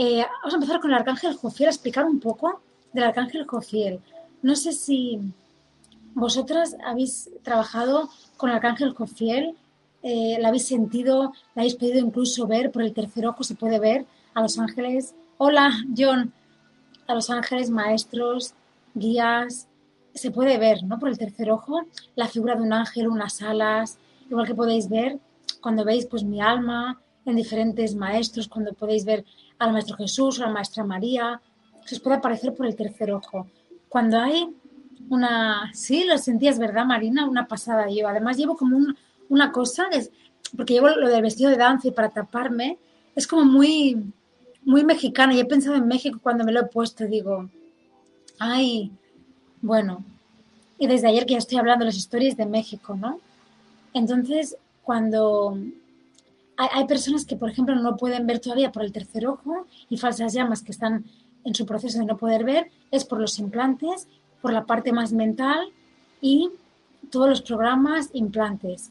Eh, vamos a empezar con el arcángel Jofiel, a explicar un poco del arcángel Jofiel. No sé si vosotras habéis trabajado con el arcángel Jofiel, eh, la habéis sentido, la habéis podido incluso ver por el tercer ojo, se puede ver a los ángeles. Hola, John, a los ángeles, maestros, guías, se puede ver, ¿no? Por el tercer ojo, la figura de un ángel, unas alas, igual que podéis ver cuando veis pues mi alma en diferentes maestros, cuando podéis ver al maestro Jesús a la maestra María, se os puede aparecer por el tercer ojo. Cuando hay una, sí, lo sentías, ¿verdad, Marina? Una pasada yo. Además llevo como una cosa, es, porque llevo lo del vestido de danza y para taparme, es como muy, muy mexicana. Y he pensado en México cuando me lo he puesto, digo, ay, bueno, y desde ayer que ya estoy hablando las historias de México, ¿no? Entonces, cuando hay, personas que, por ejemplo, no pueden ver todavía por el tercer ojo y falsas llamas que están en su proceso de no poder ver, es por los implantes, por la parte más mental y todos los programas implantes.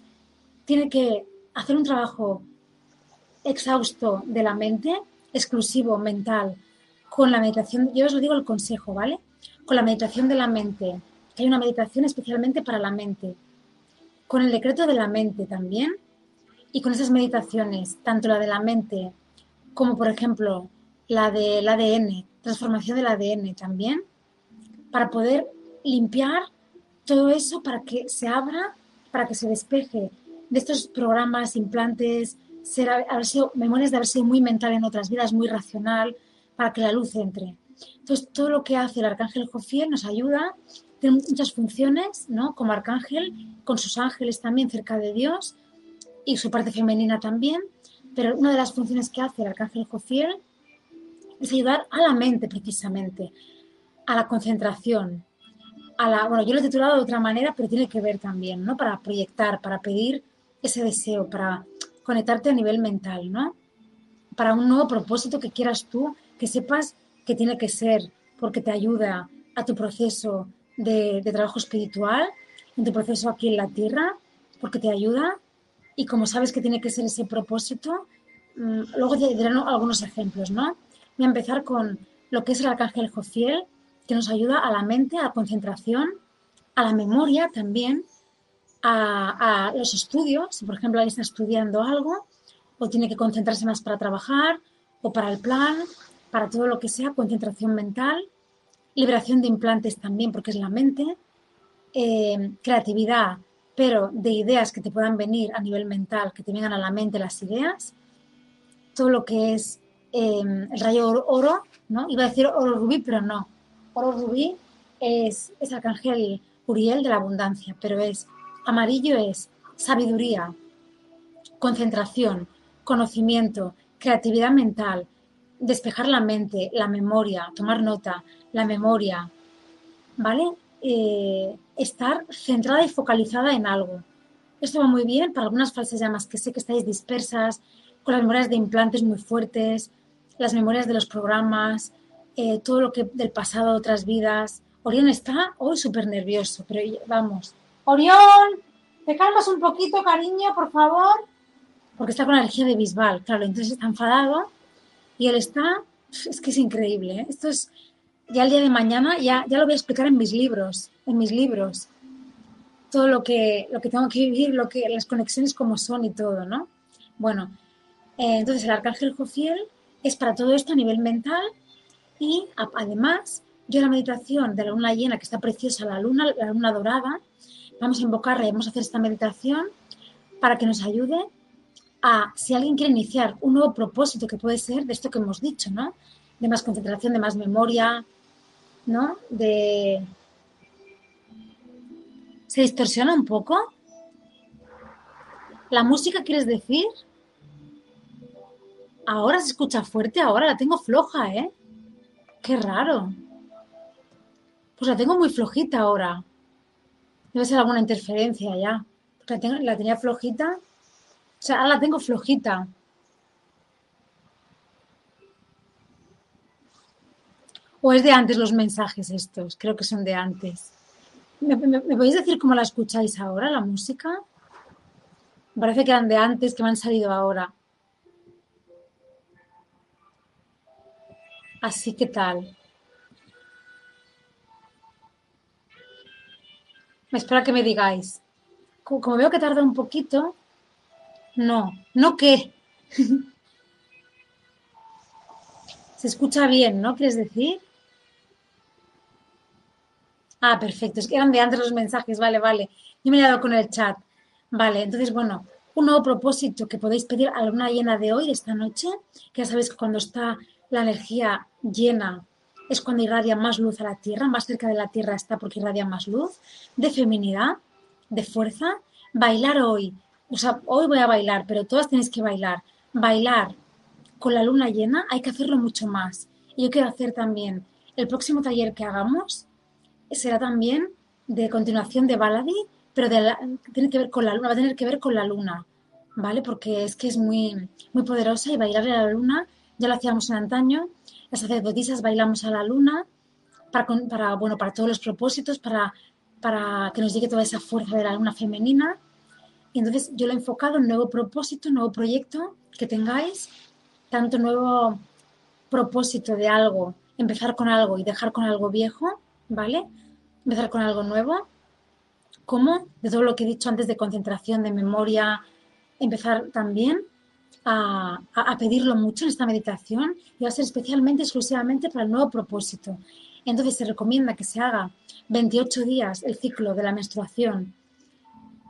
Tiene que hacer un trabajo exhausto de la mente, exclusivo mental, con la meditación. Yo os lo digo el consejo, ¿vale? con la meditación de la mente, que hay una meditación especialmente para la mente, con el decreto de la mente también, y con esas meditaciones, tanto la de la mente como por ejemplo la del ADN, transformación del ADN también, para poder limpiar todo eso para que se abra, para que se despeje de estos programas, implantes, ser, haber sido, memorias de haber sido muy mental en otras vidas, muy racional, para que la luz entre. Entonces, todo lo que hace el arcángel Jofiel nos ayuda, tiene muchas funciones, ¿no? Como arcángel, con sus ángeles también cerca de Dios y su parte femenina también, pero una de las funciones que hace el arcángel Jofiel es ayudar a la mente precisamente, a la concentración, a la, bueno, yo lo he titulado de otra manera, pero tiene que ver también, ¿no? Para proyectar, para pedir ese deseo, para conectarte a nivel mental, ¿no? Para un nuevo propósito que quieras tú, que sepas que tiene que ser porque te ayuda a tu proceso de, trabajo espiritual, en tu proceso aquí en la tierra, porque te ayuda. Y como sabes que tiene que ser ese propósito, mm, luego te diré algunos ejemplos, ¿no? Voy a empezar con lo que es el arcángel Jofiel, que nos ayuda a la mente, a la concentración, a la memoria también, a, los estudios. Por ejemplo, alguien está estudiando algo, o tiene que concentrarse más para trabajar, o para el plan, para todo lo que sea concentración mental, liberación de implantes también, porque es la mente, eh, creatividad, pero de ideas que te puedan venir a nivel mental, que te vengan a la mente las ideas, todo lo que es eh, el rayo oro, ¿no? Iba a decir oro rubí, pero no. Oro rubí es, es arcángel Uriel de la abundancia, pero es amarillo es sabiduría, concentración, conocimiento, creatividad mental, despejar la mente, la memoria, tomar nota, la memoria, ¿vale? Eh, estar centrada y focalizada en algo. Esto va muy bien para algunas falsas llamas que sé que estáis dispersas, con las memorias de implantes muy fuertes, las memorias de los programas, eh, todo lo que del pasado, otras vidas. Orión está hoy súper nervioso, pero vamos. Orión, ¿te calmas un poquito, cariño, por favor? Porque está con la energía de Bisbal, claro, entonces está enfadado y él está, es que es increíble. ¿eh? Esto es, ya el día de mañana, ya, ya lo voy a explicar en mis libros, en mis libros. Todo lo que, lo que tengo que vivir, lo que, las conexiones como son y todo, ¿no? Bueno, eh, entonces el arcángel Jofiel es para todo esto a nivel mental y además yo la meditación de la luna llena, que está preciosa, la luna, la luna dorada, vamos a invocarla y vamos a hacer esta meditación para que nos ayude a si alguien quiere iniciar un nuevo propósito que puede ser de esto que hemos dicho, ¿no? De más concentración, de más memoria, ¿no? De... ¿Se distorsiona un poco? ¿La música quieres decir? Ahora se escucha fuerte, ahora la tengo floja, ¿eh? Qué raro. Pues la tengo muy flojita ahora. Debe ser alguna interferencia ya. La, la tenía flojita o sea, ahora la tengo flojita. ¿O es de antes los mensajes estos? Creo que son de antes. ¿Me, podéis decir cómo la escucháis ahora, la música? Parece que eran de antes, que me han salido ahora. Así que tal. Me espera que me digáis. Como, veo que tarda un poquito, no, no qué. Se escucha bien, ¿no? ¿Quieres decir? Ah, perfecto. Es que eran de antes los mensajes. Vale, vale. Yo me he dado con el chat. Vale, entonces, bueno, un nuevo propósito que podéis pedir a la luna llena de hoy, de esta noche, que ya sabéis que cuando está la energía llena es cuando irradia más luz a la Tierra, más cerca de la Tierra está porque irradia más luz, de feminidad, de fuerza. Bailar hoy, o sea, hoy voy a bailar, pero todas tenéis que bailar. Bailar con la luna llena hay que hacerlo mucho más. Y yo quiero hacer también, el próximo taller que hagamos será también de continuación de Baladi, pero tiene que ver con la luna, va a tener que ver con la luna, ¿vale? Porque es que es muy, muy poderosa y bailarle a la luna, ya lo hacíamos en antaño, las sacerdotisas bailamos a la luna para, para, bueno, para todos los propósitos, para, para que nos llegue toda esa fuerza de la luna femenina. Y entonces yo lo he enfocado en nuevo propósito, nuevo proyecto que tengáis, tanto nuevo propósito de algo, empezar con algo y dejar con algo viejo, ¿vale? Empezar con algo nuevo, como de todo lo que he dicho antes de concentración, de memoria, empezar también a, pedirlo mucho en esta meditación y va a ser especialmente, exclusivamente para el nuevo propósito. Entonces se recomienda que se haga 28 días el ciclo de la menstruación.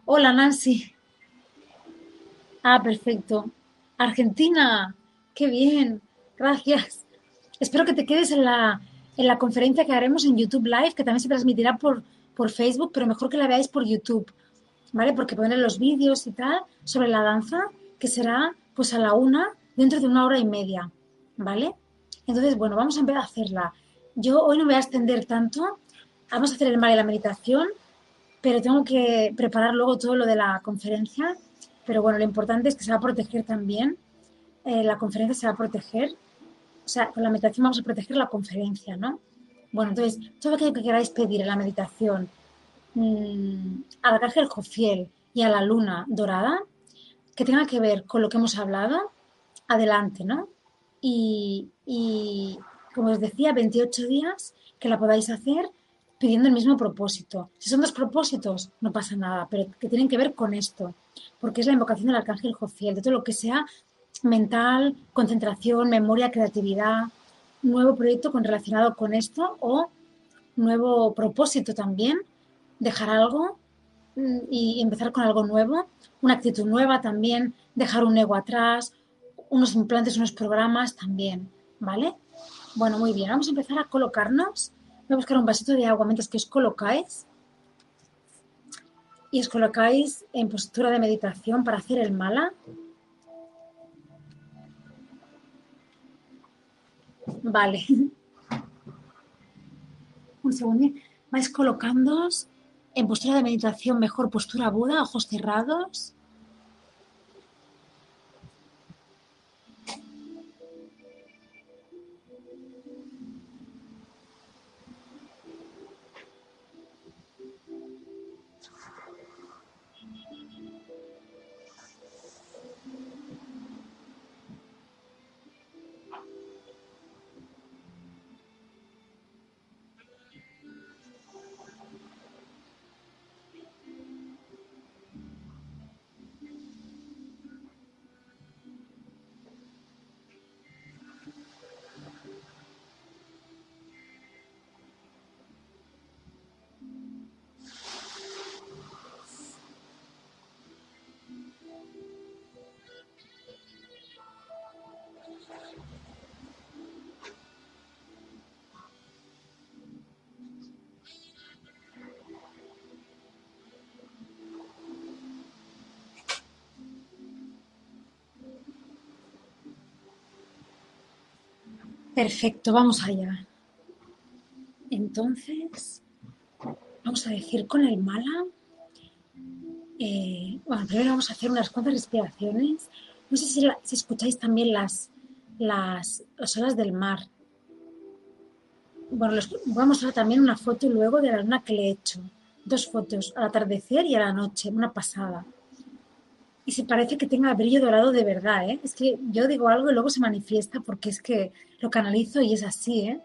Hola Nancy. Ah, perfecto. Argentina. Qué bien. Gracias. Espero que te quedes en la, en la conferencia que haremos en YouTube Live, que también se transmitirá por, por Facebook, pero mejor que la veáis por YouTube, ¿vale? Porque poner los vídeos y tal sobre la danza, que será pues a la una, dentro de una hora y media, ¿vale? Entonces, bueno, vamos a empezar a hacerla. Yo hoy no voy a extender tanto, vamos a hacer el mal de la meditación, pero tengo que preparar luego todo lo de la conferencia. Pero bueno, lo importante es que se va a proteger también, eh, la conferencia se va a proteger, o sea, con la meditación vamos a proteger la conferencia, ¿no? Bueno, entonces, todo aquello que queráis pedir en la meditación mmm, al arcángel Jofiel y a la luna dorada, que tenga que ver con lo que hemos hablado, adelante, ¿no? Y, como os decía, 28 días que la podáis hacer pidiendo el mismo propósito. Si son dos propósitos, no pasa nada, pero que tienen que ver con esto, porque es la invocación del arcángel Jofiel, de todo lo que sea mental, concentración, memoria, creatividad, nuevo proyecto con, relacionado con esto o nuevo propósito también, dejar algo mm, y empezar con algo nuevo una actitud nueva también, dejar un ego atrás, unos implantes, unos programas también, ¿vale? Bueno, muy bien, vamos a empezar a colocarnos. Voy a buscar un vasito de agua mientras que os colocáis. Y os colocáis en postura de meditación para hacer el mala. Vale. Un segundo. Vais colocándoos en postura de meditación, mejor postura Buda, ojos cerrados. Perfecto, vamos allá. Entonces, vamos a decir con el mala. Eh, bueno, primero vamos a hacer unas cuantas respiraciones. No sé si, escucháis también las, las, olas del mar. Bueno, voy a mostrar también una foto luego de la luna que le he hecho. Dos fotos, al atardecer y a la noche, una pasada. Y se parece que tenga brillo dorado de verdad, ¿eh? Es que yo digo algo y luego se manifiesta porque es que lo canalizo y es así, ¿eh?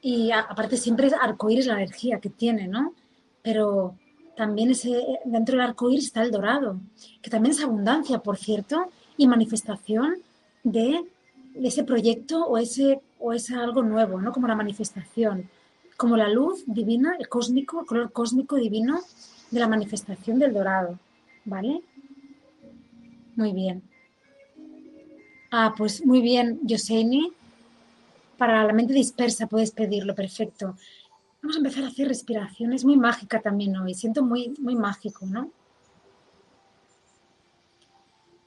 Y aparte siempre es arcoíris la energía que tiene, ¿no? Pero también ese, dentro del arcoíris está el dorado, que también es abundancia, por cierto, y manifestación de, ese proyecto o ese, o ese algo nuevo, ¿no? Como la manifestación, como la luz divina, el cósmico, el color cósmico divino de la manifestación del dorado, ¿vale? Muy bien. Ah, pues muy bien, Yoseini. Para la mente dispersa puedes pedirlo, perfecto. Vamos a empezar a hacer respiraciones muy mágica también hoy. Siento muy, muy mágico, ¿no?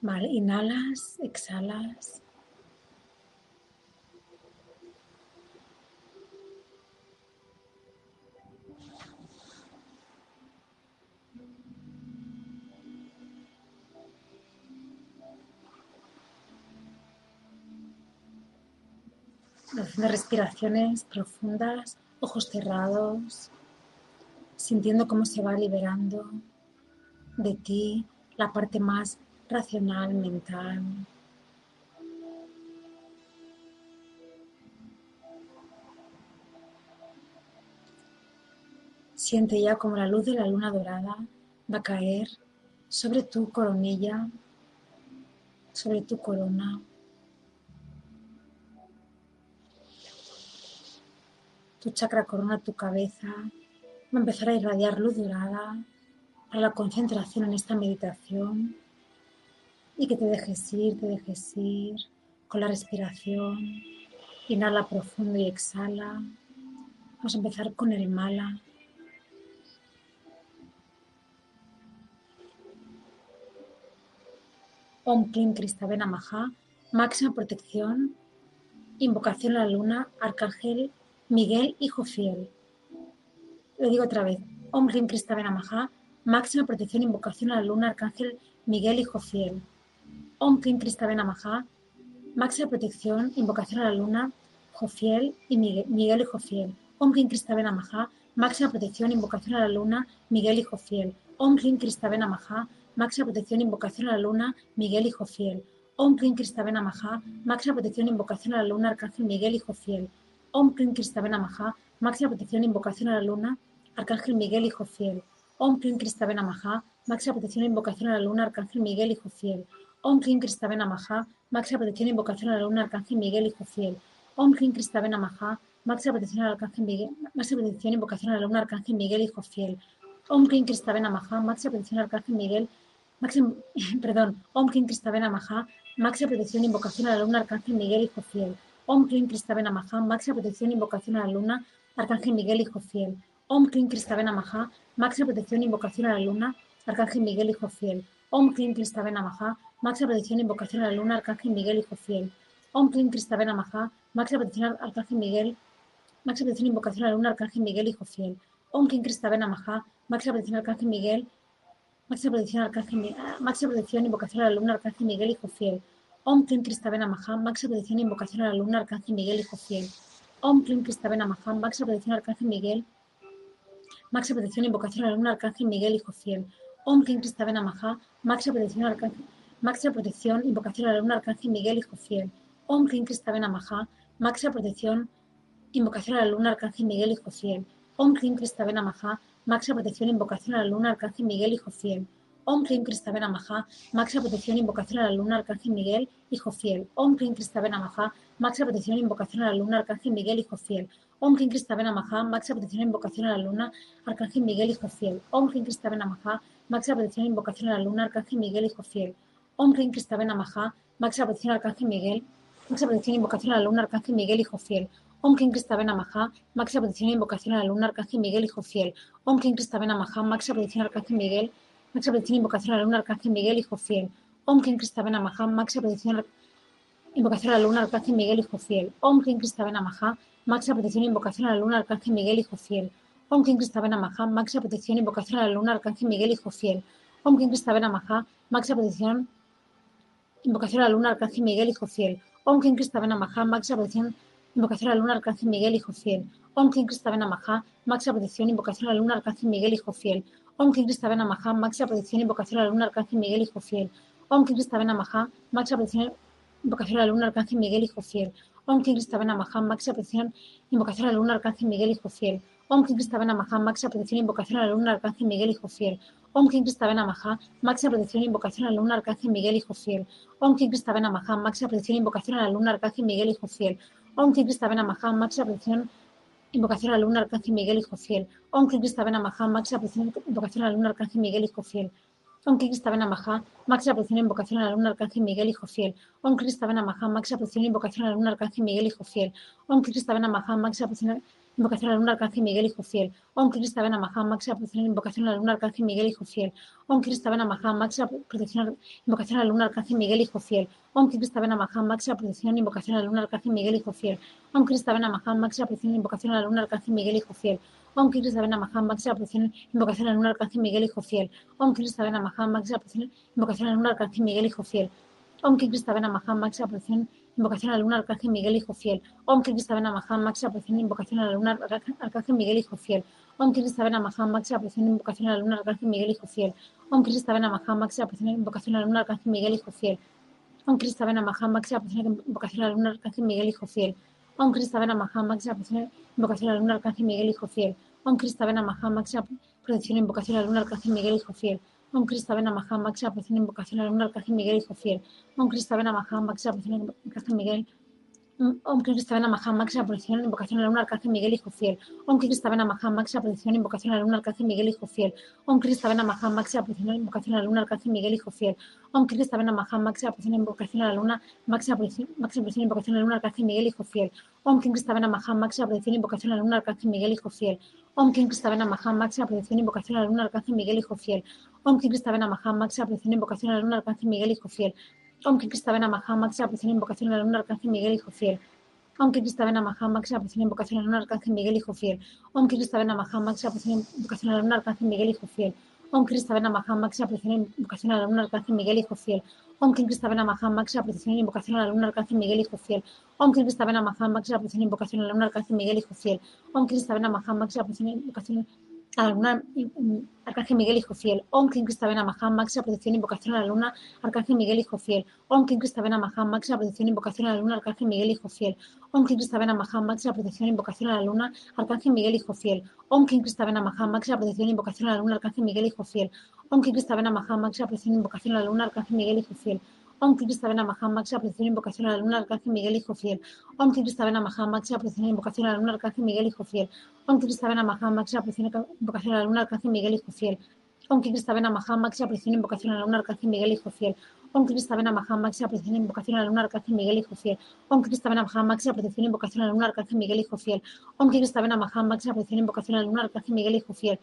Vale, inhalas, exhalas. Haciendo respiraciones profundas, ojos cerrados, sintiendo cómo se va liberando de ti la parte más racional, mental. Siente ya como la luz de la luna dorada va a caer sobre tu coronilla, sobre tu corona. Tu chakra corona tu cabeza, va a empezar a irradiar luz dorada para la concentración en esta meditación y que te dejes ir, te dejes ir con la respiración. Inhala profundo y exhala. Vamos a empezar con el mala. Om Klim máxima protección, invocación a la luna, arcángel Miguel, hijo fiel. Lo digo otra vez. Om Rim Maha, máxima protección e invocación a la luna, arcángel Miguel, hijo fiel. Om Klim Maha, máxima protección, invocación a la luna, fiel y Miguel, hijo fiel. Om Klim Maha, máxima protección, invocación a la luna, Miguel, hijo fiel. Om Klim Maha, máxima protección, invocación a la luna, Miguel, hijo fiel. Om Klim Maha, máxima protección, invocación a la luna, arcángel Miguel, hijo fiel. Om Klim Kristavena Maha, máxima protección invocación a la luna, Arcángel Miguel, hijo fiel. Om Klim Kristavena Maha, máxima protección invocación a la luna, Arcángel Miguel, hijo fiel. Om Klim Kristavena Maha, máxima protección invocación a la luna, Arcángel Miguel, hijo fiel. Om Klim Kristavena Maha, máxima protección al Arcángel Miguel, máxima protección invocación a la luna, Arcángel Miguel, hijo fiel. Om Klim Kristavena Maha, máxima protección Arcángel Miguel, máxima, perdón, Om Klim Kristavena Maha, máxima protección e invocación a la luna, Arcángel Miguel, hijo fiel. Om Klim Kristavena Maha, máxima protección, invocación a la luna, Arcángel Miguel, hijo fiel. Om Klim Kristavena Maha, máxima protección, invocación a la luna, Arcángel Miguel, hijo fiel. Om Klim Kristavena Maha, máxima protección, invocación a la luna, Arcángel Miguel, hijo fiel. Om Klim Kristavena Maha, máxima protección, Arcángel Miguel, máxima protección, invocación a la luna, Arcángel Miguel, hijo fiel. Om Klim Kristavena Maha, máxima protección, Arcángel Miguel, máxima protección, Arcángel, máxima protección, invocación a la luna, Arcángel Miguel, hijo fiel. Om Klim Kristavena Maha, máxima protección e invocación a la luna, Arcángel Miguel, hijo fiel. Om Klim Kristavena Maha, máxima protección Arcángel Miguel, máxima protección e invocación a la luna, Arcángel Miguel, hijo fiel. Om Klim Kristavena Maha, máxima protección Arcángel, máxima protección, invocación a la luna, Arcángel Miguel, hijo fiel. Om Klim Kristavena Maha, protección, invocación a la luna, Arcángel Miguel, hijo fiel. Om Klim Kristavena Maha, protección, invocación a la luna, Arcángel Miguel, hijo fiel. Om Klim Kristavena Maha, máxima protección, invocación a la luna, Arcángel Miguel, hijo fiel. Om Klim Kristavena Maha, máxima protección, invocación a la luna, Arcángel Miguel, hijo fiel. Om Klim Kristavena Maha, máxima protección, invocación a la luna, Arcángel Miguel, hijo fiel. Om Klim Kristavena Maha, máxima protección, invocación a la luna, Arcángel Miguel, hijo fiel. Om Klim Kristavena Maha, máxima protección, Arcángel Miguel, máxima protección, invocación a la luna, Arcángel Miguel, hijo fiel. Om Klim Kristavena Maha, máxima protección, invocación a la luna, Arcángel Miguel, hijo fiel. Om Klim Kristavena Maha, máxima protección, Arcángel Miguel, Maxia protección, invocación a la luna, arcángel Miguel, hijo fiel. Om Klim Kristavena Maha, maxia protección, invocación a la luna, arcángel Miguel, hijo fiel. Om Klim Kristavena Maha, maxia protección, invocación a la luna, arcángel Miguel, hijo fiel. Om Klim Kristavena Maha, maxia protección, invocación a la luna, arcángel Miguel, hijo fiel. Om Klim Kristavena Maha, maxia protección, invocación a la luna, arcángel Miguel, hijo fiel. Om Klim Kristavena Maha, maxia protección, invocación a la luna, arcángel Miguel, hijo fiel. Om Maha, maxia protección, invocación a la luna, arcángel Miguel, hijo fiel. Om Krista Namaha, máxima protección, invocación a la luna, arcángel Miguel, hijo fiel. Om Krista Namaha, máxima protección, invocación a la luna, arcángel Miguel, hijo fiel. Om Krista Namaha, máxima protección, invocación a la luna, arcángel Miguel, hijo fiel. Om Krista Namaha, máxima protección, invocación a la luna, arcángel Miguel, hijo fiel. Om Krista Namaha, máxima protección, invocación a la luna, arcángel Miguel, hijo fiel. Om Krista Namaha, máxima protección, invocación a la luna, arcángel Miguel, hijo fiel. Om Krista Namaha, máxima protección, Invocación a la luna, Arcángel Miguel, Hijo Fiel. Om Kim Krista Maha, máxima protección, invocación a la luna, Arcángel Miguel, Hijo Fiel. Om Kim Krista Maha, máxima protección, invocación a la luna, Arcángel Miguel, Hijo Fiel. Om Krista Maha, máxima protección, invocación a la luna, Arcángel Miguel, Hijo Fiel. Om Krista Maha, máxima protección, invocación a la luna, Arcángel Miguel, Hijo Fiel. Om Krista Maha, máxima protección, invocación a la luna, Arcángel Miguel, Hijo Fiel. Om Krista Maha, máxima protección, invocación a la luna, Arcángel Miguel, Hijo Fiel. Om Krista Maha, máxima protección, invocación a la luna, Arcángel Miguel, Hijo Fiel. Om Krista Maha, máxima protección, invocación a la luna, Arcángel Miguel, Hijo Fiel. Om Krista Maha, máxima protección, invocación a la luna, Arcángel Miguel, Hijo Fiel. Om Krista Maha, máxima protección, invocación a la luna, Arcángel Miguel, Hijo Fiel. Om Krista Maha, máxima protección, invocación a la luna, Arcángel Miguel, Hijo Fiel. Om Krista Maha, máxima protección, invocación a la luna, Arcángel Miguel, Hijo Fiel. Om Krista Maha, máxima protección, invocación a la luna, Arcángel Miguel, Hijo Fiel. Om Krista Maha, máxima protección, invocación a la luna, Arcángel Miguel, Hijo Fiel. Om Krista Maha, máxima protección, invocación a la luna, Arcángel Miguel, Hijo Fiel. Om Krista Maha, máxima protección, invocación a la luna, Arcángel Miguel, Hijo Fiel. Om Krista Maha, máxima protección, invocación a la luna, Arcángel Miguel, Hijo Fiel. Om Krista Maha, máxima protección, invocación a la luna, Arcángel Miguel, Hijo Fiel. Om Krista Maha, máxima protección, Arcángel Miguel, Om Krista Maha, máxima protección, invocación a la luna, Arcángel Miguel, Hijo Fiel. Om Krista Maha, máxima protección, invocación a la luna, Arcángel Miguel, Hijo Fiel. Om Krista Maha, máxima protección, invocación a la luna, Arcángel Miguel, Hijo Fiel. Om Krista Maha, máxima protección, invocación a la luna, máxima protección, invocación a la luna, Arcángel Miguel, Hijo Fiel. Om Krista Maha, máxima protección, invocación a la luna, Arcángel Miguel, Hijo Fiel. Om Krista Maha, máxima protección, invocación a la luna, Arcángel Miguel, Hijo Fiel. Om Krista Maha, máxima protección, invocación a la luna, Arcángel Miguel, Hijo Fiel. Om Krista Maha, máxima protección, invocación a la luna, Arcángel Miguel, Hijo Fiel. Om Krista Maha, máxima protección, invocación a la luna, Arcángel Miguel, Hijo Fiel. Om Krista Maha, máxima protección, invocación a la luna, Arcángel Miguel, Hijo Fiel. Om Krista Maha, máxima protección, invocación a la luna, Arcángel Miguel, Hijo Fiel. Om Krista Maha, máxima protección, invocación a la luna, Arcángel Miguel, Hijo Fiel. Om Krista Maha, máxima protección, invocación a la luna, Arcángel Miguel, Hijo Fiel. Om Krista Maha, máxima protección, invocación a la luna, Arcángel Miguel, Hijo Fiel. Om Kim Krista Maha, máxima protección, invocación a la luna, Arcángel Miguel, Hijo Fiel. Om Kim Krista Maha, máxima protección, invocación a la luna, Arcángel Miguel, Hijo Fiel. Om Kim Krista Maha, máxima protección, invocación a la luna, Arcángel Miguel, Hijo Fiel. Om Kim Krista Maha, máxima protección, invocación a la luna, Arcángel Miguel, Hijo Fiel. Om Kim Krista Maha, máxima protección, invocación a la luna, Arcángel Miguel, Hijo Fiel. Om Krista Maha, máxima protección, invocación a la luna, Arcángel Miguel, Hijo Fiel. Om Krista Maha, máxima protección, invocación a la luna, Arcángel Miguel, Hijo Fiel. Om Krista Maha, máxima protección, invocación a la luna, Arcángel Miguel, Hijo Fiel. Om Krista Maha, máxima protección, invocación a la luna, Arcángel Miguel, Hijo Fiel. Om Krista Maha, máxima protección, invocación a la luna, Arcángel Miguel, Hijo Fiel. Om Krista Maha, máxima protección, invocación a la luna, Arcángel Miguel, Hijo Fiel. Om Krista Maha, máxima protección, invocación a la luna, Arcángel Miguel, Hijo Fiel.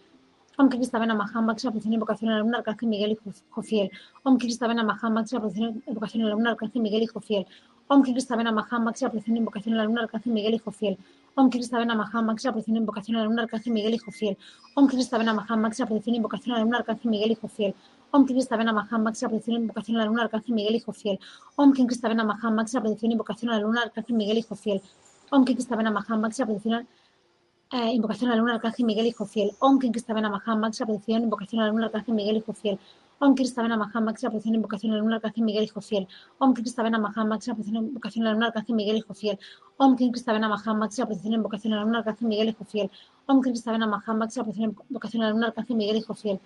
Om Krista Maha, máxima protección, invocación a la luna, Arcángel Miguel, Hijo Fiel. Om Krista Maha, máxima protección, invocación a la luna, Arcángel Miguel, Hijo Fiel. Om Krista Maha, máxima protección, invocación a la luna, Arcángel Miguel, Hijo Fiel. Om Krista Maha, máxima protección, invocación a la luna, Arcángel Miguel, Hijo Fiel. Om Krista Maha, máxima protección, invocación a la luna, Arcángel Miguel, Hijo Fiel. Om Krista Maha, máxima protección, invocación a la luna, Arcángel Miguel, Hijo Fiel. Om Krista Maha, máxima protección, invocación a la luna, Arcángel Miguel, Hijo Fiel. Om Krista Maha, máxima protección, eh, invocación a la luna, Arcángel Miguel, Hijo Fiel. Om Krista Maha, máxima protección, invocación a la luna, Arcángel Miguel, Hijo Fiel. Om Krista Maha, máxima protección, invocación a la luna, Arcángel Miguel, Hijo Fiel. Om Krista Maha, máxima protección, invocación a la luna, Arcángel Miguel, Hijo Fiel. Om Krista Maha, máxima protección, invocación a la luna, Arcángel Miguel, Hijo Fiel. Om Krista Maha, máxima protección, invocación a la luna, Arcángel Miguel, Hijo Fiel.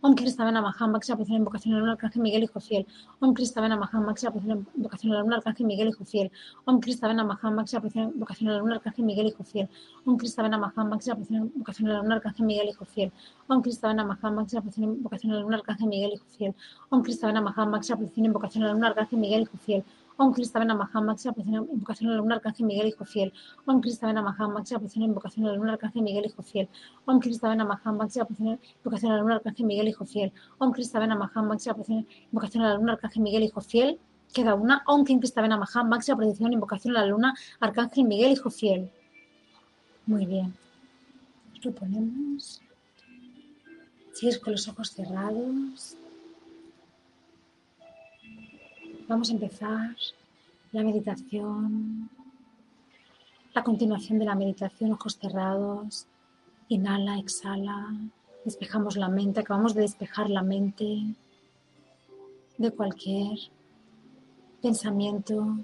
Om Krista Maha, máxima protección, invocación a la luna, Arcángel Miguel, Hijo Fiel. Om Krista Maha, máxima protección, invocación a la luna, Arcángel Miguel, Hijo Fiel. Om Krista Maha, máxima protección, invocación a la luna, Arcángel Miguel, Hijo Fiel. Om Krista Maha, máxima protección, invocación a la luna, Arcángel Miguel, Hijo Fiel. Om Miguel, Miguel, Hijo Fiel. Om Krista Maha, protección, invocación a la luna, Arcángel Miguel, Hijo Fiel. Om Krista Maha, protección, invocación a la luna, Arcángel Miguel, Hijo Fiel. Om Krista Maha, protección, invocación a la luna, Arcángel Miguel, Hijo Fiel. Om Krista Maha, protección, invocación a la luna, Arcángel Miguel, Hijo Fiel. Queda una. Om Kim Krista Maha, protección, invocación a la luna, Arcángel Miguel, Hijo Fiel. Muy bien. Lo ponemos. Sigues con los ojos cerrados. Vamos a empezar la meditación. La continuación de la meditación, ojos cerrados. Inhala, exhala. Despejamos la mente, acabamos de despejar la mente de cualquier pensamiento.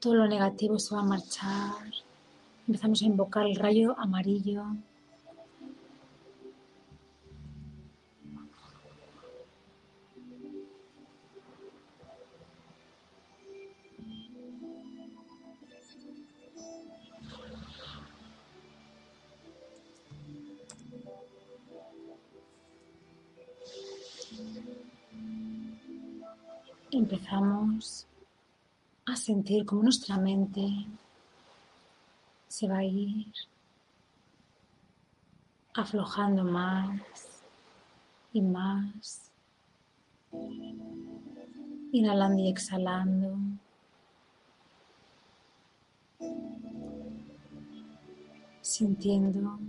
Todo lo negativo se va a marchar. Empezamos a invocar el rayo amarillo. Empezamos a sentir como nuestra mente se va a ir aflojando más y más, inhalando y exhalando. Sintiendo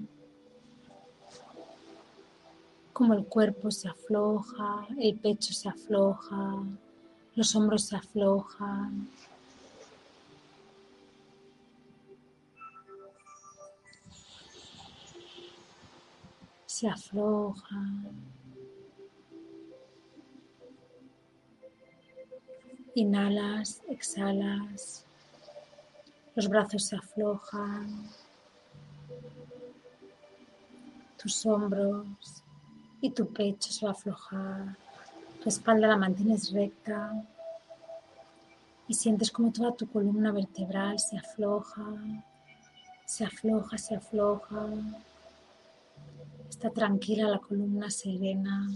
como el cuerpo se afloja, el pecho se afloja, los hombros se aflojan. Se aflojan. Inhalas, exhalas. Los brazos se aflojan. Tus hombros y tu pecho se va a aflojar tu espalda la mantienes recta y sientes como toda tu columna vertebral se afloja, se afloja, se afloja. Está tranquila la columna serena,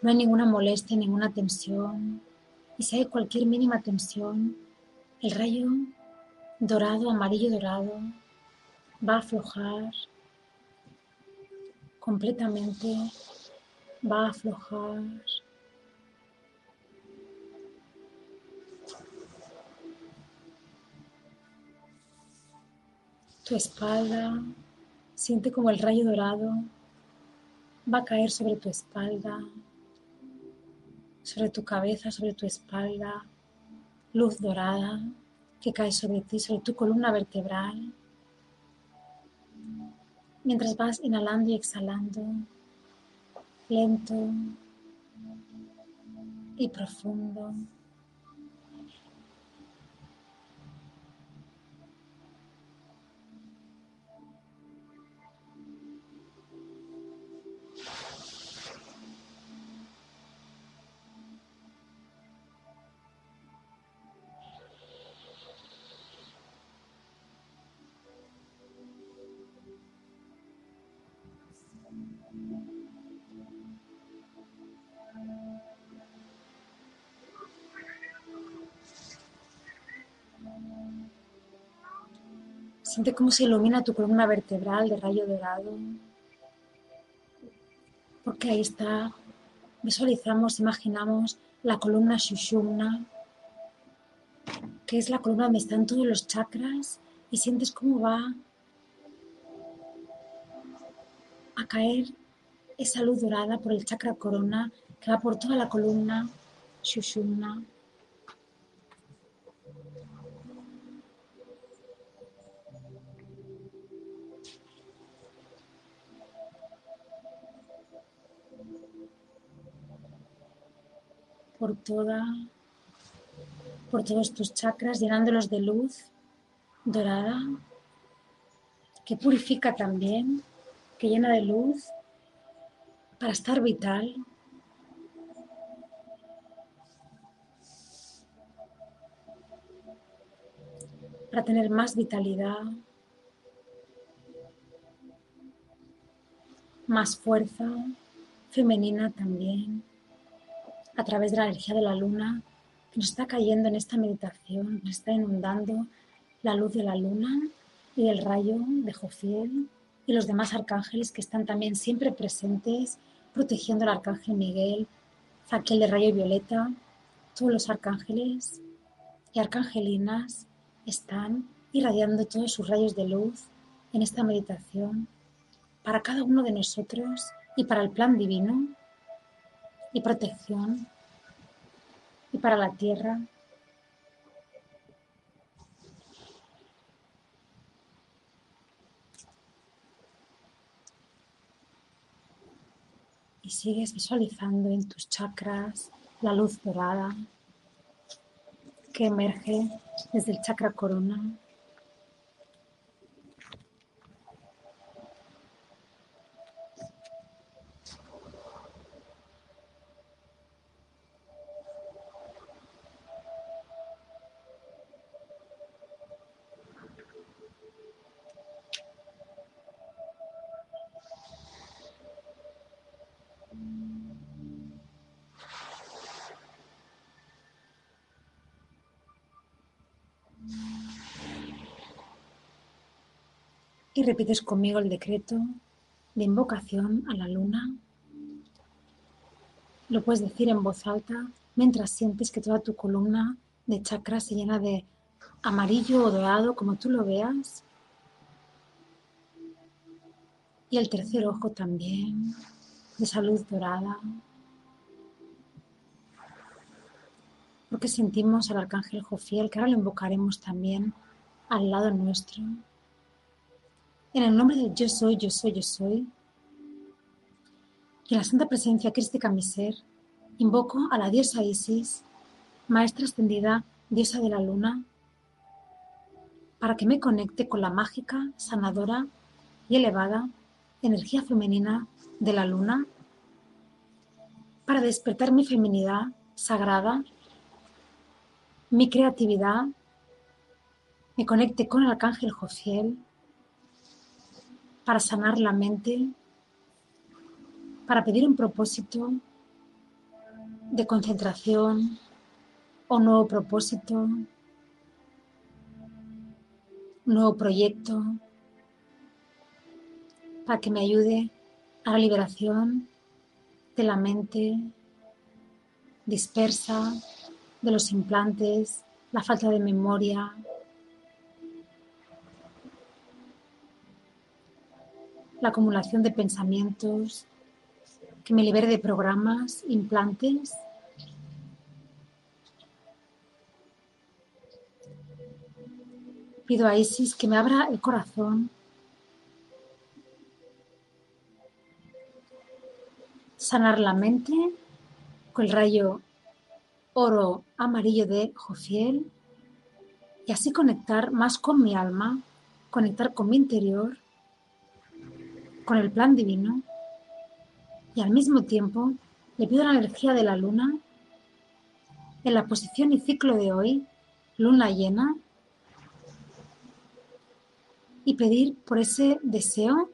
no hay ninguna molestia, ninguna tensión. Y si hay cualquier mínima tensión, el rayo dorado, amarillo dorado, va a aflojar completamente, va a aflojar tu espalda, siente como el rayo dorado va a caer sobre tu espalda, sobre tu cabeza, sobre tu espalda, luz dorada que cae sobre ti, sobre tu columna vertebral, mientras vas inhalando y exhalando, lento y profundo. Siente cómo se ilumina tu columna vertebral de rayo dorado. Porque ahí está, visualizamos, imaginamos la columna Shushumna, que es la columna donde están todos los chakras, y sientes cómo va a caer esa luz dorada por el chakra corona que va por toda la columna Shushumna. Por toda, por todos tus chakras, llenándolos de luz dorada, que purifica también, que llena de luz para estar vital. Para tener más vitalidad, más fuerza femenina también a través de la energía de la luna que nos está cayendo en esta meditación, nos está inundando la luz de la luna y del rayo de Jofiel y los demás arcángeles que están también siempre presentes, protegiendo al arcángel Miguel, Zaquiel de rayo violeta, todos los arcángeles y arcangelinas están irradiando todos sus rayos de luz en esta meditación para cada uno de nosotros y para el plan divino y protección y para la tierra. y sigues visualizando en tus chakras la luz dorada que emerge desde el chakra corona y repites conmigo el decreto de invocación a la luna. Lo puedes decir en voz alta mientras sientes que toda tu columna de chakras se llena de amarillo o dorado, como tú lo veas. Y el tercer ojo también, de esa luz dorada. Porque sentimos al arcángel Jofiel, que ahora lo invocaremos también al lado nuestro. En el nombre de Yo soy, yo soy, yo soy. Y en la santa presencia crística mi ser, invoco a la diosa Isis, maestra extendida, diosa de la luna, para que me conecte con la mágica, sanadora y elevada energía femenina de la luna, para despertar mi feminidad sagrada, mi creatividad, me conecte con el arcángel Jofiel, para sanar la mente, para pedir un propósito de concentración o nuevo propósito, nuevo proyecto, para que me ayude a la liberación de la mente dispersa, de los implantes, la falta de memoria, la acumulación de pensamientos, que me libere de programas, implantes. Pido a Isis que me abra el corazón, sanar la mente con el rayo oro amarillo de Jofiel. Y así conectar más con mi alma, conectar con mi interior con el plan divino. Y al mismo tiempo le pido la energía de la luna en la posición y ciclo de hoy, luna llena, y pedir por ese deseo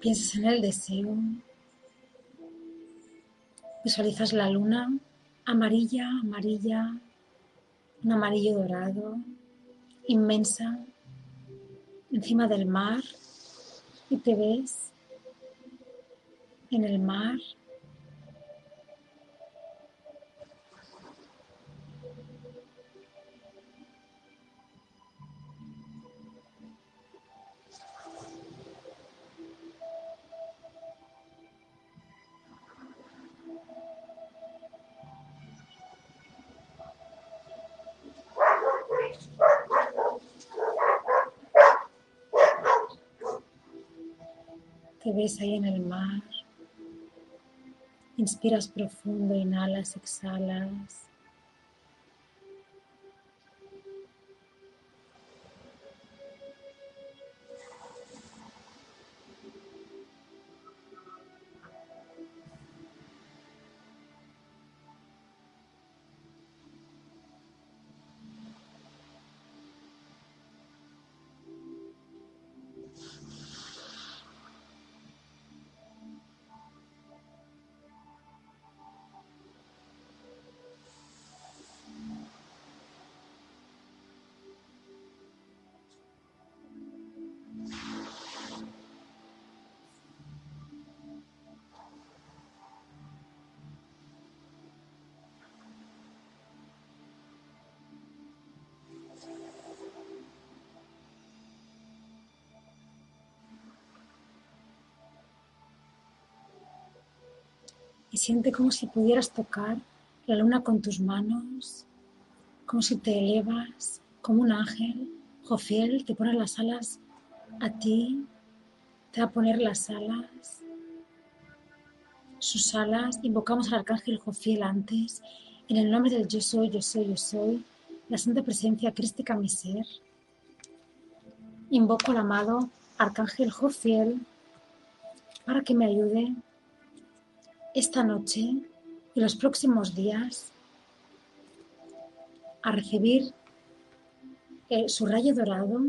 Piensas en el deseo. Visualizas la luna amarilla, amarilla, un amarillo dorado, inmensa, encima del mar y te ves en el mar Ves ahí en el mar. Inspiras profundo, inhalas, exhalas. Siente como si pudieras tocar la luna con tus manos, como si te elevas como un ángel. Jofiel te pone las alas a ti, te va a poner las alas, sus alas. Invocamos al arcángel Jofiel antes, en el nombre del yo soy, yo soy, yo soy, la santa presencia crística mi ser. Invoco al amado arcángel Jofiel para que me ayude esta noche y los próximos días a recibir eh, su rayo dorado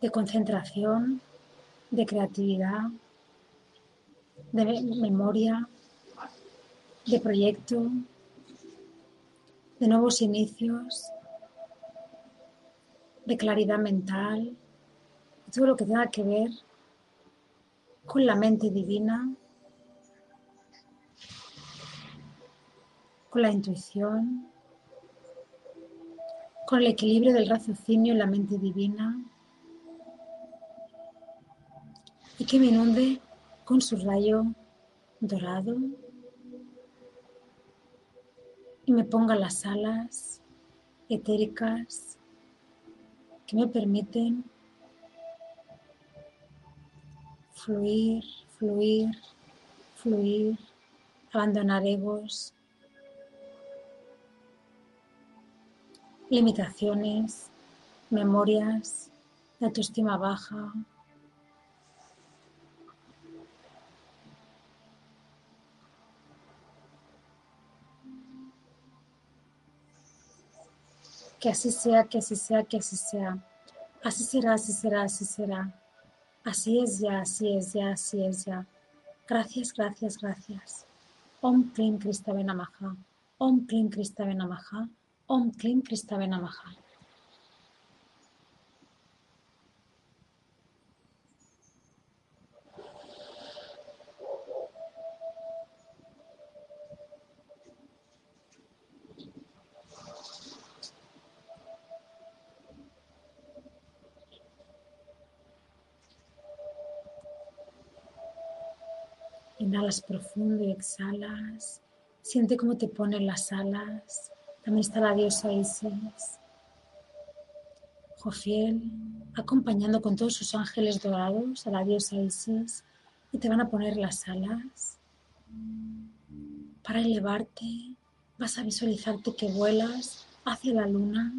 de concentración, de creatividad, de memoria, de proyecto, de nuevos inicios, de claridad mental, todo lo que tenga que ver con la mente divina con la intuición, con el equilibrio del raciocinio en la mente divina y que me inunde con su rayo dorado y me ponga las alas etéricas que me permiten fluir, fluir, fluir, abandonar egos, limitaciones, memorias de autoestima baja. Que así sea, que así sea, que así sea. Así será, así será, así será. Así es ya, así es ya, así es ya. Gracias, gracias, gracias. Om Klim Krista Benamaha. Om Klim Krista Benamaha. Om Klim Kristave Namaha. Inhalas profundo y exhalas. Siente cómo te ponen las alas también está la diosa Isis. Jofiel, acompañando con todos sus ángeles dorados a la diosa Isis y te van a poner las alas para elevarte. Vas a visualizarte que vuelas hacia la luna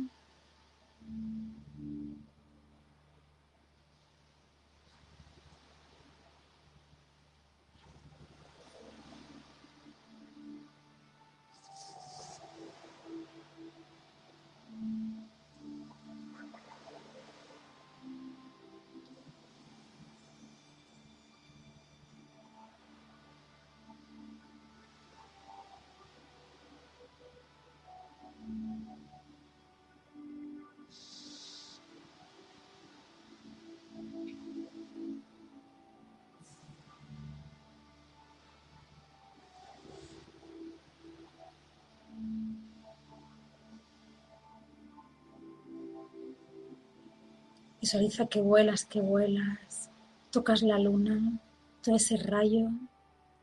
Visualiza que vuelas, que vuelas, tocas la luna, todo ese rayo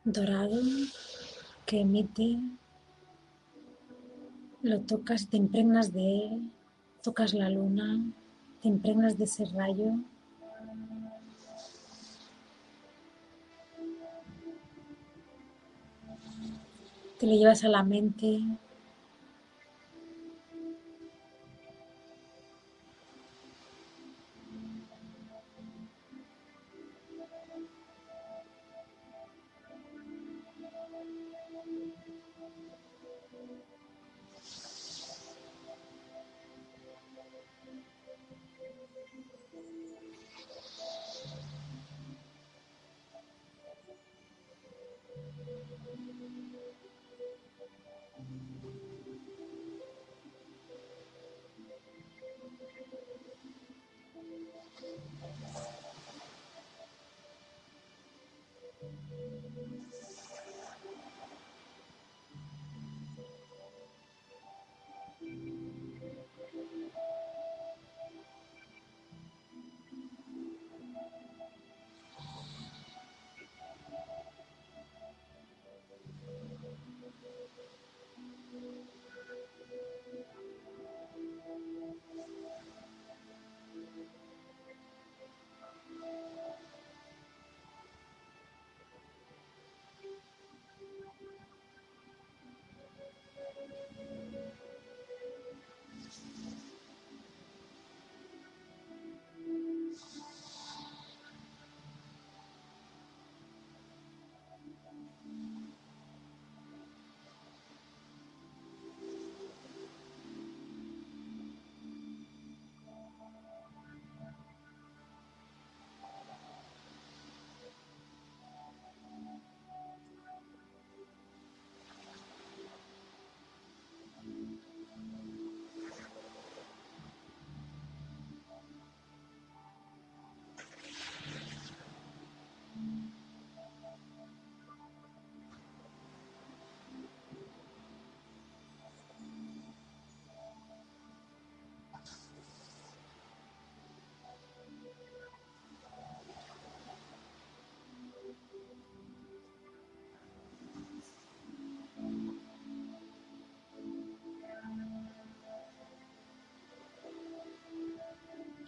dorado que emite, lo tocas te impregnas de él, tocas la luna, te impregnas de ese rayo. Te lo llevas a la mente,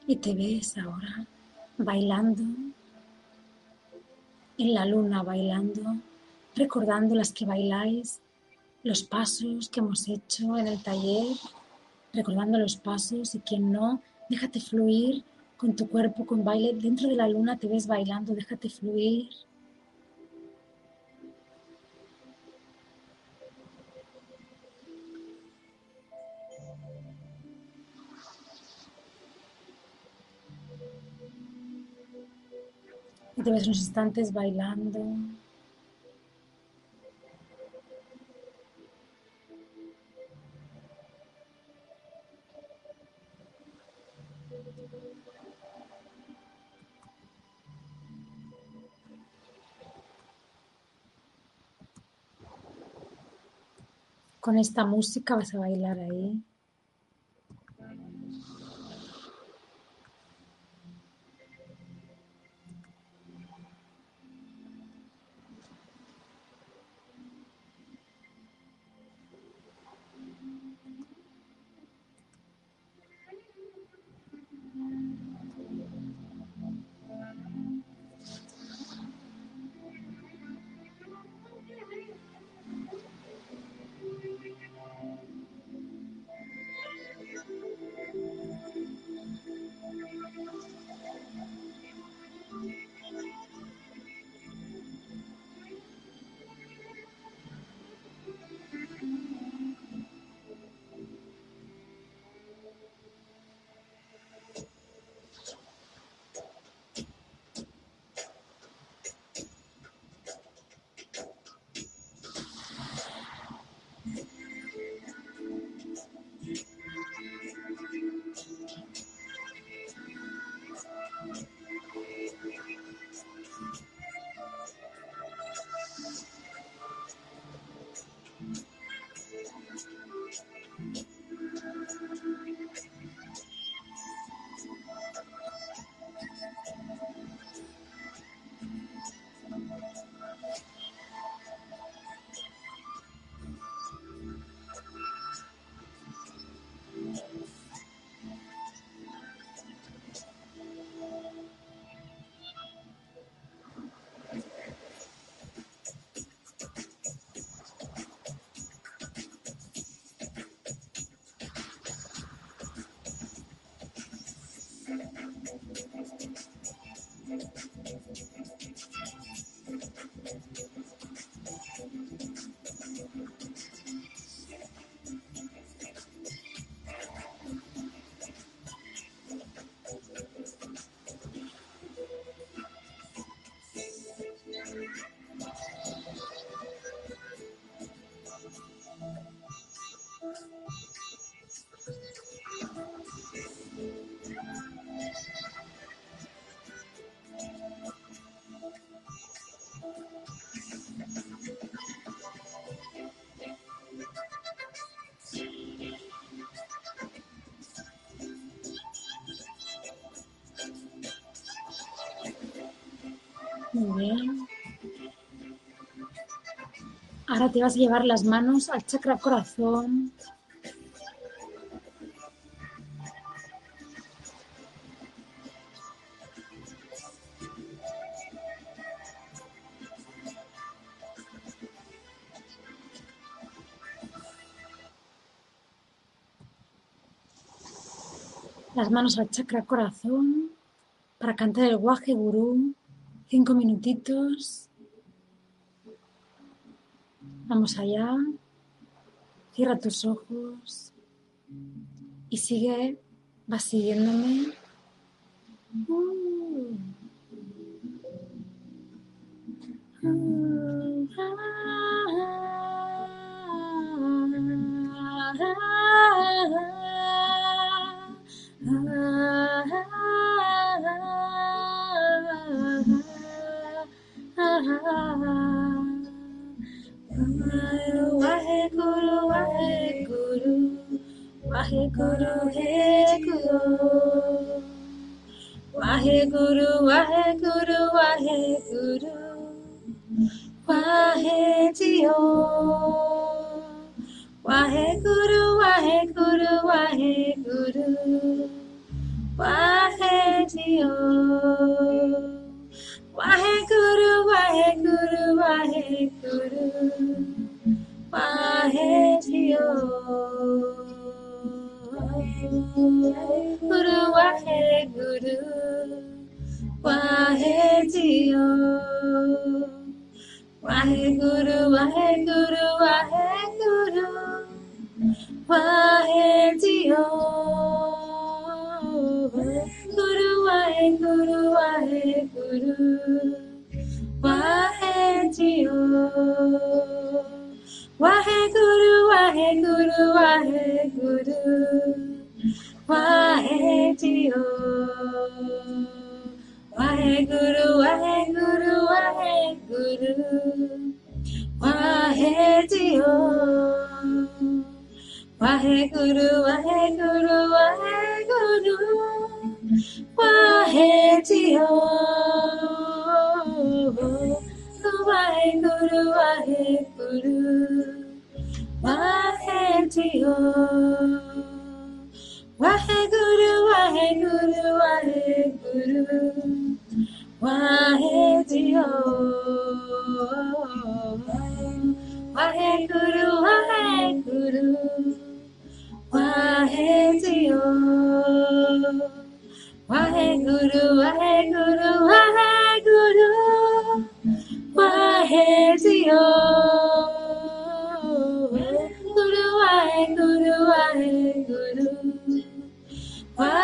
Y te ves ahora bailando en la luna, bailando, recordando las que bailáis, los pasos que hemos hecho en el taller, recordando los pasos y quien no, déjate fluir con tu cuerpo, con baile. Dentro de la luna te ves bailando, déjate fluir. Te ves unos instantes bailando. Con esta música vas a bailar ahí. Muy bien. Ahora te vas a llevar las manos al chakra corazón. Las manos al chakra corazón para cantar el guaje gurú. Cinco minutitos. Vamos allá. Cierra tus ojos y sigue, va siguiéndome. Waheguru, Waheguru, Waheguru, Heguru. Waheguru, Waheguru, Waheguru, Waheguru. Waheguru, Waheguru, Waheguru, Waheguru. Waheguru, Waheguru, Waheguru, Waheguru. Guru Waheguru Wahe Jio वाहे Guru Waheguru Waheguru Wahe Jio Guru Waheguru Waheguru Wahe Jio वाहे Guru Waheguru वाहे Guru Waheguru. Waheguru, Waheguru, Waheguru, Waheguru. Guru, Waheguru, Waheguru, Waheguru. Waheguru, Waheguru, Waheguru, Waheguru. Waheguru, Waheguru, Waheguru, Waheguru. Waheguru, Waheguru, Waheguru, Waheguru. Waheguru, Waheguru, Waheguru. Waheguru, Waheguru, Waheguru, Waheguru. Waheguru, Waheguru, Waheguru. Waheguru, Waheguru, Waheguru. Waheguru, Guru, Waheguru, Waheguru, Waheguru.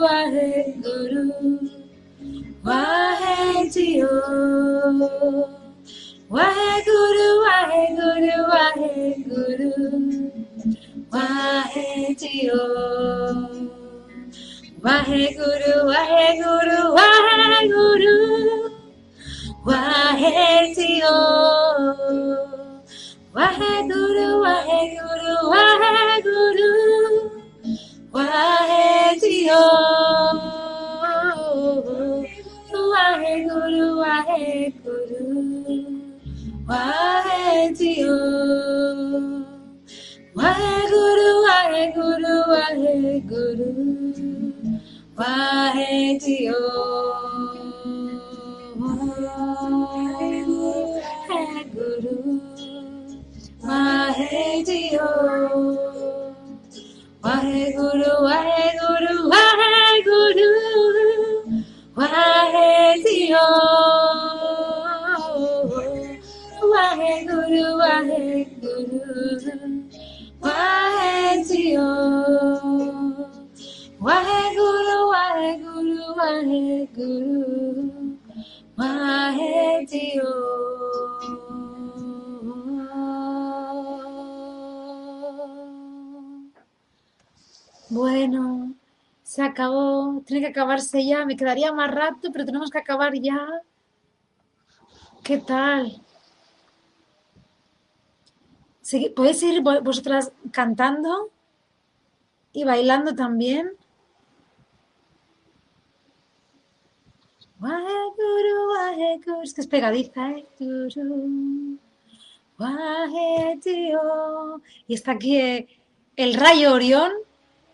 Waheguru ਵਾਹਿ ਜੀਓ ਵਾਹਿਗੁਰੂ ਵਾਹਿਗੁਰੂ ਵਾਹਿਗੁਰੂ ਵਾਹਿ ਜੀਓ ਵਾਹਿਗੁਰੂ ਵਾਹਿਗੁਰੂ ਵਾਹਿਗੁਰੂ ਵਾਹਿ ਜੀਓ Waheguru Waheguru Waheguru Waheguru, Waheguru, Waheguru, Waheguru, Waheguru, Waheguru, Waheguru, Waheguru, Waheguru, Waheguru, Waheguru, Waheguru, Waheguru, Waheguru, Wahezio. Waheguru, Waheguru, Wahezio. Waheguru, Waheguru, Waheguru, Wahezio. Bueno, se acabó. Tiene que acabarse ya. Me quedaría más rato, pero tenemos que acabar ya. ¿Qué tal? ¿Podéis seguir vo- vosotras cantando y bailando también? Es que es pegadiza, ¿eh? Y está aquí eh, el rayo Orión,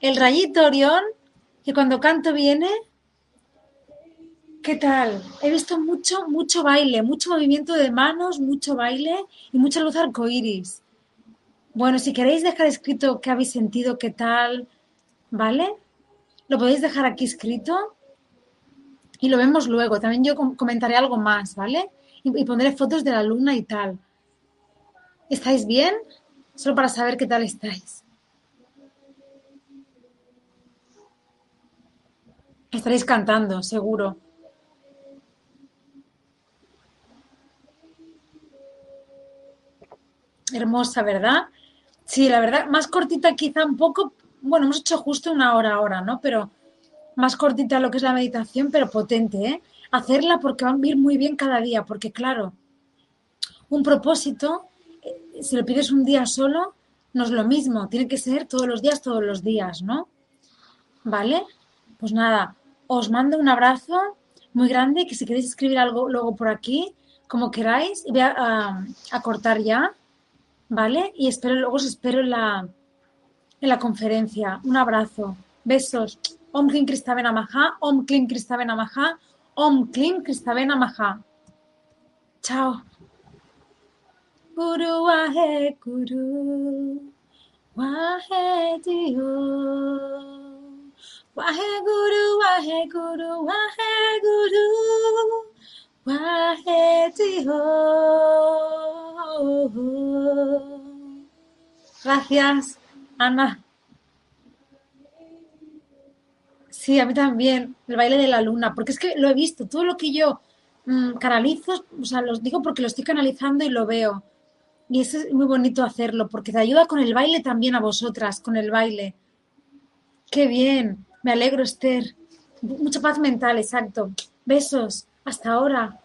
el rayito Orión, que cuando canto viene. ¿Qué tal? He visto mucho, mucho baile, mucho movimiento de manos, mucho baile y mucha luz arcoíris. Bueno, si queréis dejar escrito qué habéis sentido, qué tal, ¿vale? Lo podéis dejar aquí escrito y lo vemos luego. También yo com- comentaré algo más, ¿vale? Y, y pondré fotos de la luna y tal. ¿Estáis bien? Solo para saber qué tal estáis. Estaréis cantando, seguro. Hermosa, ¿verdad? Sí, la verdad, más cortita quizá un poco. Bueno, hemos hecho justo una hora ahora, ¿no? Pero más cortita lo que es la meditación, pero potente, ¿eh? Hacerla porque va a ir muy bien cada día, porque claro, un propósito, eh, si lo pides un día solo, no es lo mismo, tiene que ser todos los días, todos los días, ¿no? ¿Vale? Pues nada, os mando un abrazo muy grande, que si queréis escribir algo luego por aquí, como queráis, voy a, cortar ya, ¿vale? Y espero, luego os espero en la, en la conferencia. Un abrazo, besos. Om Klim Kristavena Maha, Om Klim Kristavena Maha, Om Klim Kristavena Maha. Chao. Guru Wahe. Wahe Guru, Wahe Guru, Wahe Guru, Wahe Dio. Gracias, Ana. Sí, a mí también, el baile de la luna, porque es que lo he visto, todo lo que yo mm, canalizo, o sea, los digo porque lo estoy canalizando y lo veo. Y eso es muy bonito hacerlo, porque te ayuda con el baile también a vosotras, con el baile. Qué bien, me alegro, Esther. Mucha paz mental, exacto. Besos, hasta ahora.